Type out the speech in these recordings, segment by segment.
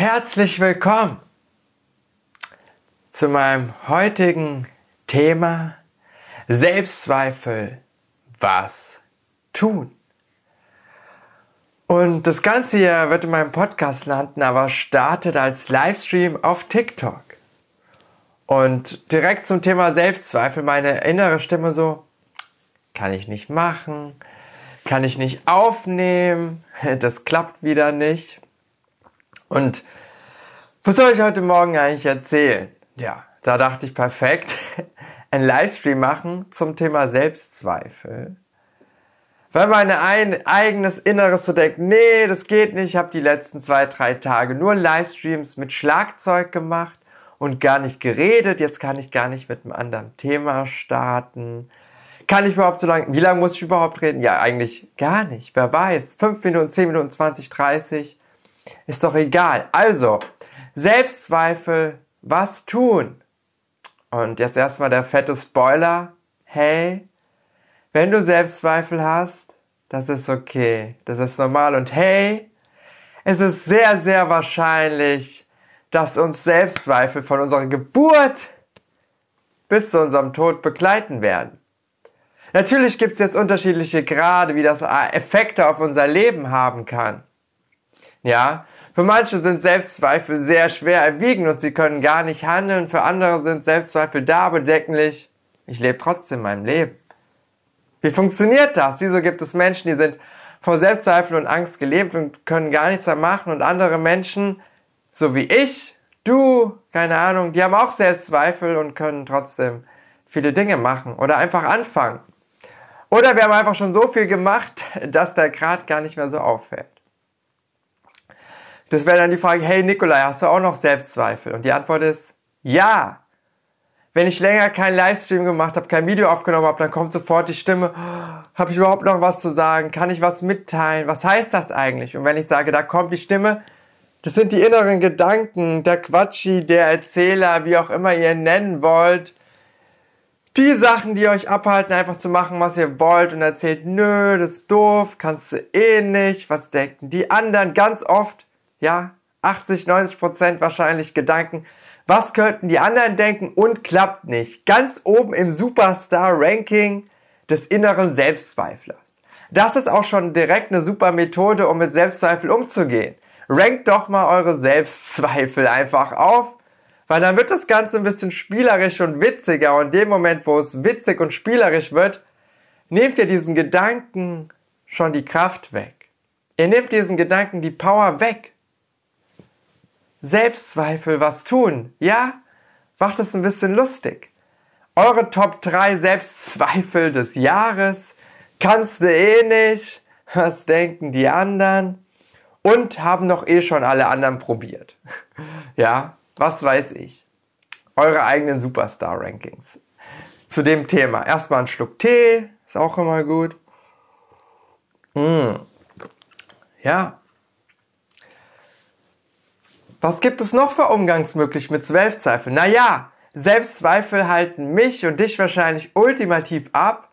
Herzlich willkommen zu meinem heutigen Thema Selbstzweifel. Was tun? Und das Ganze hier wird in meinem Podcast landen, aber startet als Livestream auf TikTok. Und direkt zum Thema Selbstzweifel, meine innere Stimme so, kann ich nicht machen, kann ich nicht aufnehmen, das klappt wieder nicht. Und was soll ich heute Morgen eigentlich erzählen? Ja, da dachte ich perfekt, ein Livestream machen zum Thema Selbstzweifel. Weil mein ein eigenes Inneres so denkt, nee, das geht nicht. Ich habe die letzten zwei, drei Tage nur Livestreams mit Schlagzeug gemacht und gar nicht geredet. Jetzt kann ich gar nicht mit einem anderen Thema starten. Kann ich überhaupt so lange, wie lange muss ich überhaupt reden? Ja, eigentlich gar nicht. Wer weiß. Fünf Minuten, zehn Minuten, 20, 30. Ist doch egal. Also, Selbstzweifel, was tun? Und jetzt erstmal der fette Spoiler. Hey, wenn du Selbstzweifel hast, das ist okay. Das ist normal. Und hey, es ist sehr, sehr wahrscheinlich, dass uns Selbstzweifel von unserer Geburt bis zu unserem Tod begleiten werden. Natürlich gibt es jetzt unterschiedliche Grade, wie das Effekte auf unser Leben haben kann. Ja, für manche sind Selbstzweifel sehr schwer erwiegend und sie können gar nicht handeln. Für andere sind Selbstzweifel da bedecklich. Ich lebe trotzdem mein Leben. Wie funktioniert das? Wieso gibt es Menschen, die sind vor Selbstzweifel und Angst gelebt und können gar nichts mehr machen und andere Menschen so wie ich, du, keine Ahnung, die haben auch Selbstzweifel und können trotzdem viele Dinge machen oder einfach anfangen. Oder wir haben einfach schon so viel gemacht, dass der Grad gar nicht mehr so auffällt. Das wäre dann die Frage, hey Nikolai, hast du auch noch Selbstzweifel? Und die Antwort ist ja. Wenn ich länger keinen Livestream gemacht habe, kein Video aufgenommen habe, dann kommt sofort die Stimme, habe ich überhaupt noch was zu sagen? Kann ich was mitteilen? Was heißt das eigentlich? Und wenn ich sage, da kommt die Stimme, das sind die inneren Gedanken, der Quatschi, der Erzähler, wie auch immer ihr ihn nennen wollt. Die Sachen, die euch abhalten, einfach zu machen, was ihr wollt und erzählt, nö, das ist doof, kannst du eh nicht, was denken die anderen? Ganz oft, ja, 80, 90 Prozent wahrscheinlich Gedanken, was könnten die anderen denken und klappt nicht. Ganz oben im Superstar-Ranking des inneren Selbstzweiflers. Das ist auch schon direkt eine super Methode, um mit Selbstzweifel umzugehen rankt doch mal eure Selbstzweifel einfach auf, weil dann wird das Ganze ein bisschen spielerisch und witziger und in dem Moment, wo es witzig und spielerisch wird, nehmt ihr diesen Gedanken schon die Kraft weg. Ihr nehmt diesen Gedanken die Power weg. Selbstzweifel was tun, ja? Macht es ein bisschen lustig. Eure Top 3 Selbstzweifel des Jahres. Kannst du eh nicht. Was denken die anderen? und haben noch eh schon alle anderen probiert. ja, was weiß ich. Eure eigenen Superstar-Rankings. Zu dem Thema. Erstmal ein Schluck Tee, ist auch immer gut. Mm. Ja. Was gibt es noch für Umgangsmöglichkeiten mit Selbstzweifeln? Naja, Selbstzweifel halten mich und dich wahrscheinlich ultimativ ab,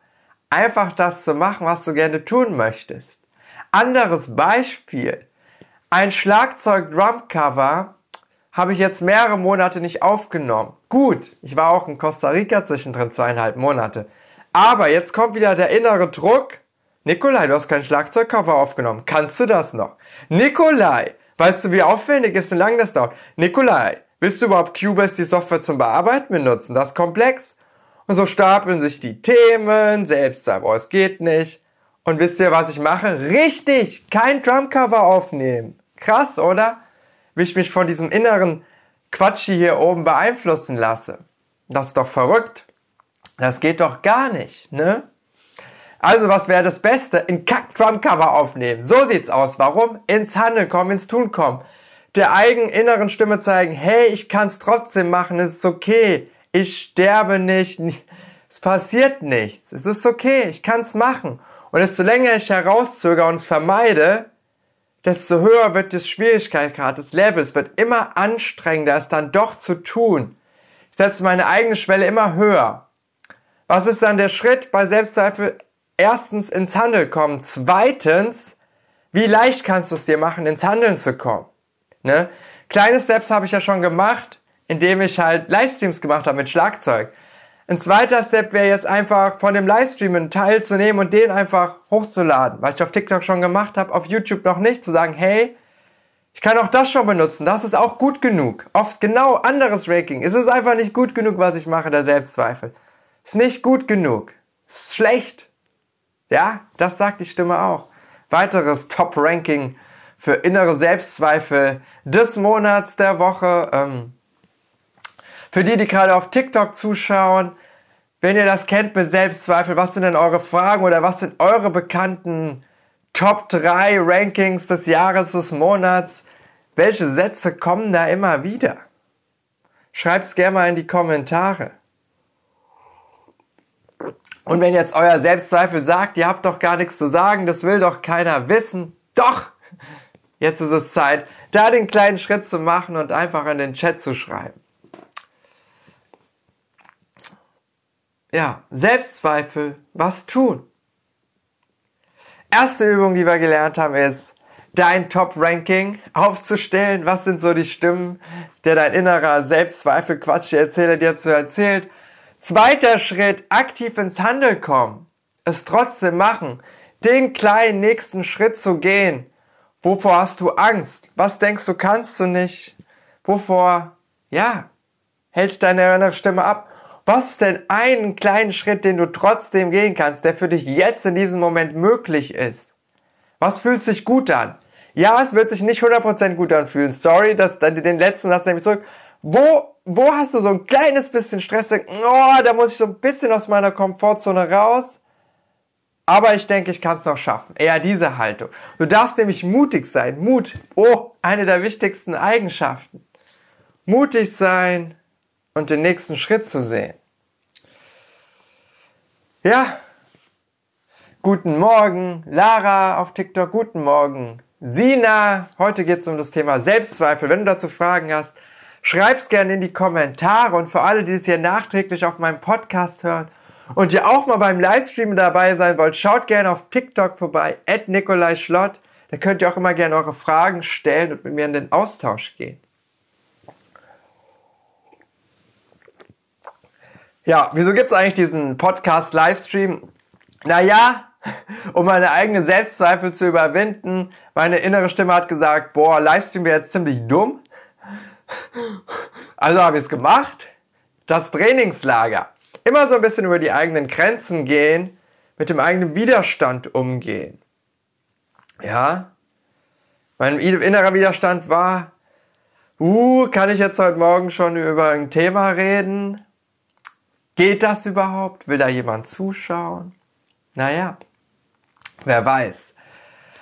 einfach das zu machen, was du gerne tun möchtest. Anderes Beispiel. Ein Schlagzeug-Drum-Cover habe ich jetzt mehrere Monate nicht aufgenommen. Gut, ich war auch in Costa Rica zwischendrin zweieinhalb Monate. Aber jetzt kommt wieder der innere Druck. Nikolai, du hast kein Schlagzeugcover aufgenommen. Kannst du das noch? Nikolai, weißt du, wie aufwendig ist und lang das dauert? Nikolai, willst du überhaupt Cubase, die Software zum Bearbeiten benutzen? Das ist komplex. Und so stapeln sich die Themen, selbst, aber es geht nicht. Und wisst ihr, was ich mache? Richtig, kein Drumcover aufnehmen. Krass, oder? Wie ich mich von diesem inneren Quatschi hier oben beeinflussen lasse. Das ist doch verrückt. Das geht doch gar nicht, ne? Also, was wäre das Beste? Ein Kack-Drumcover aufnehmen. So sieht's aus. Warum? Ins Handeln kommen, ins Tun kommen. Der eigenen inneren Stimme zeigen, hey, ich kann's trotzdem machen, es ist okay. Ich sterbe nicht, es passiert nichts. Es ist okay, ich kann's machen. Und desto länger ich herauszögere und es vermeide, desto höher wird das Schwierigkeitsgrad des Levels, wird immer anstrengender, es dann doch zu tun. Ich setze meine eigene Schwelle immer höher. Was ist dann der Schritt bei Selbstzweifel? Erstens ins Handeln kommen. Zweitens, wie leicht kannst du es dir machen, ins Handeln zu kommen? Ne? Kleine Steps habe ich ja schon gemacht, indem ich halt Livestreams gemacht habe mit Schlagzeug. Ein zweiter Step wäre jetzt einfach von dem Livestream einen Teil zu nehmen und den einfach hochzuladen, was ich auf TikTok schon gemacht habe, auf YouTube noch nicht, zu sagen, hey, ich kann auch das schon benutzen, das ist auch gut genug. Oft genau anderes Ranking. Es ist einfach nicht gut genug, was ich mache, der Selbstzweifel. Ist nicht gut genug. Ist schlecht. Ja, das sagt die Stimme auch. Weiteres Top-Ranking für innere Selbstzweifel des Monats, der Woche. Ähm, für die, die gerade auf TikTok zuschauen, wenn ihr das kennt mit Selbstzweifel, was sind denn eure Fragen oder was sind eure bekannten Top 3 Rankings des Jahres, des Monats? Welche Sätze kommen da immer wieder? Schreibt's gerne mal in die Kommentare. Und wenn jetzt euer Selbstzweifel sagt, ihr habt doch gar nichts zu sagen, das will doch keiner wissen, doch! Jetzt ist es Zeit, da den kleinen Schritt zu machen und einfach in den Chat zu schreiben. ja, Selbstzweifel, was tun? Erste Übung, die wir gelernt haben, ist, dein Top-Ranking aufzustellen. Was sind so die Stimmen, der dein innerer Selbstzweifel, Quatsch, der Erzähler dir zu erzählt? Zweiter Schritt, aktiv ins Handeln kommen. Es trotzdem machen. Den kleinen nächsten Schritt zu gehen. Wovor hast du Angst? Was denkst du, kannst du nicht? Wovor, ja, hält deine innere Stimme ab? Was ist denn einen kleinen Schritt, den du trotzdem gehen kannst, der für dich jetzt in diesem Moment möglich ist? Was fühlt sich gut an? Ja, es wird sich nicht 100% gut anfühlen. Sorry, dass den letzten Satz nämlich zurück. Wo, wo hast du so ein kleines bisschen Stress? Oh, da muss ich so ein bisschen aus meiner Komfortzone raus. Aber ich denke, ich kann es noch schaffen. Eher diese Haltung. Du darfst nämlich mutig sein. Mut. Oh, eine der wichtigsten Eigenschaften. Mutig sein, und den nächsten Schritt zu sehen. Ja, guten Morgen, Lara auf TikTok, guten Morgen, Sina. Heute geht es um das Thema Selbstzweifel. Wenn du dazu Fragen hast, schreib's gerne in die Kommentare und für alle, die es hier nachträglich auf meinem Podcast hören und ihr auch mal beim Livestream dabei sein wollt, schaut gerne auf TikTok vorbei, at Nikolai Schlott. Da könnt ihr auch immer gerne eure Fragen stellen und mit mir in den Austausch gehen. Ja, wieso gibt's eigentlich diesen Podcast-Livestream? Naja, um meine eigenen Selbstzweifel zu überwinden. Meine innere Stimme hat gesagt, boah, Livestream wäre jetzt ziemlich dumm. Also habe ich es gemacht. Das Trainingslager. Immer so ein bisschen über die eigenen Grenzen gehen, mit dem eigenen Widerstand umgehen. Ja, mein innerer Widerstand war, uh, kann ich jetzt heute Morgen schon über ein Thema reden? Geht das überhaupt? Will da jemand zuschauen? Naja, wer weiß.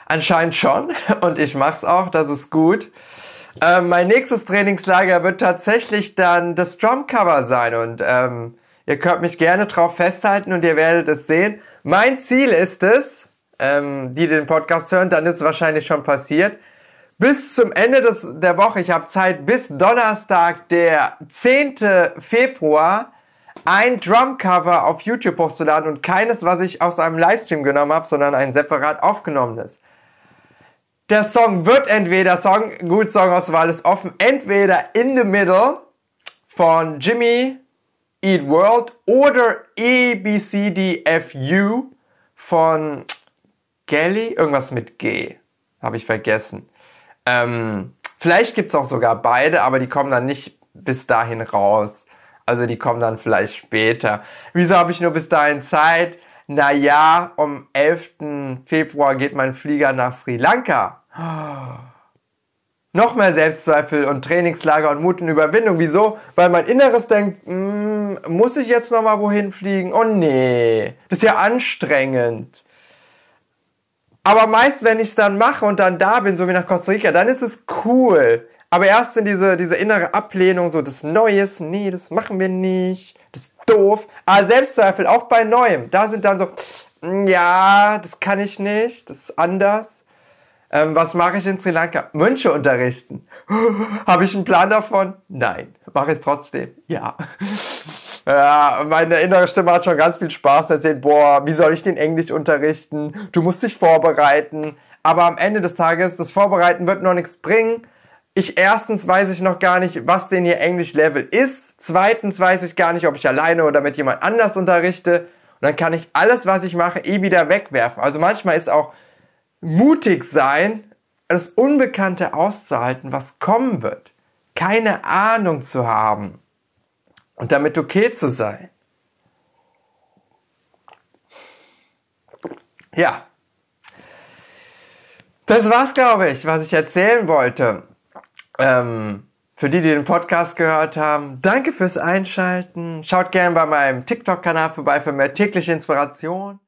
Anscheinend schon und ich mach's auch, das ist gut. Äh, mein nächstes Trainingslager wird tatsächlich dann das Drumcover sein und ähm, ihr könnt mich gerne drauf festhalten und ihr werdet es sehen. Mein Ziel ist es, ähm, die den Podcast hören, dann ist es wahrscheinlich schon passiert, bis zum Ende des, der Woche, ich habe Zeit, bis Donnerstag, der 10. Februar, ein Drumcover auf YouTube hochzuladen und keines, was ich aus einem Livestream genommen habe, sondern ein separat aufgenommenes. Der Song wird entweder Song, gut, Songauswahl ist offen, entweder In the Middle von Jimmy Eat World oder EBCDFU von Gelly, irgendwas mit G, habe ich vergessen. Ähm, vielleicht gibt's auch sogar beide, aber die kommen dann nicht bis dahin raus. Also die kommen dann vielleicht später. Wieso habe ich nur bis dahin Zeit? Naja, am 11. Februar geht mein Flieger nach Sri Lanka. Noch mehr Selbstzweifel und Trainingslager und Mut und Überwindung. Wieso? Weil mein Inneres denkt, mm, muss ich jetzt noch mal wohin fliegen? Oh nee, das ist ja anstrengend. Aber meist, wenn ich es dann mache und dann da bin, so wie nach Costa Rica, dann ist es cool. Aber erst in diese, diese innere Ablehnung, so das Neues, nee, das machen wir nicht, das ist doof. Aber Selbstzweifel, auch bei Neuem, da sind dann so, mm, ja, das kann ich nicht, das ist anders. Ähm, was mache ich in Sri Lanka? Mönche unterrichten. Habe ich einen Plan davon? Nein. Mache ich es trotzdem? Ja. Ja, meine innere Stimme hat schon ganz viel Spaß erzählt. Boah, wie soll ich den Englisch unterrichten? Du musst dich vorbereiten. Aber am Ende des Tages, das Vorbereiten wird noch nichts bringen, ich erstens weiß ich noch gar nicht, was denn ihr Englisch-Level ist. Zweitens weiß ich gar nicht, ob ich alleine oder mit jemand anders unterrichte. Und dann kann ich alles, was ich mache, eh wieder wegwerfen. Also manchmal ist auch mutig sein, das Unbekannte auszuhalten, was kommen wird. Keine Ahnung zu haben. Und damit okay zu sein. Ja. Das war's, glaube ich, was ich erzählen wollte. Ähm, für die, die den Podcast gehört haben, danke fürs Einschalten. Schaut gerne bei meinem TikTok-Kanal vorbei für mehr tägliche Inspiration.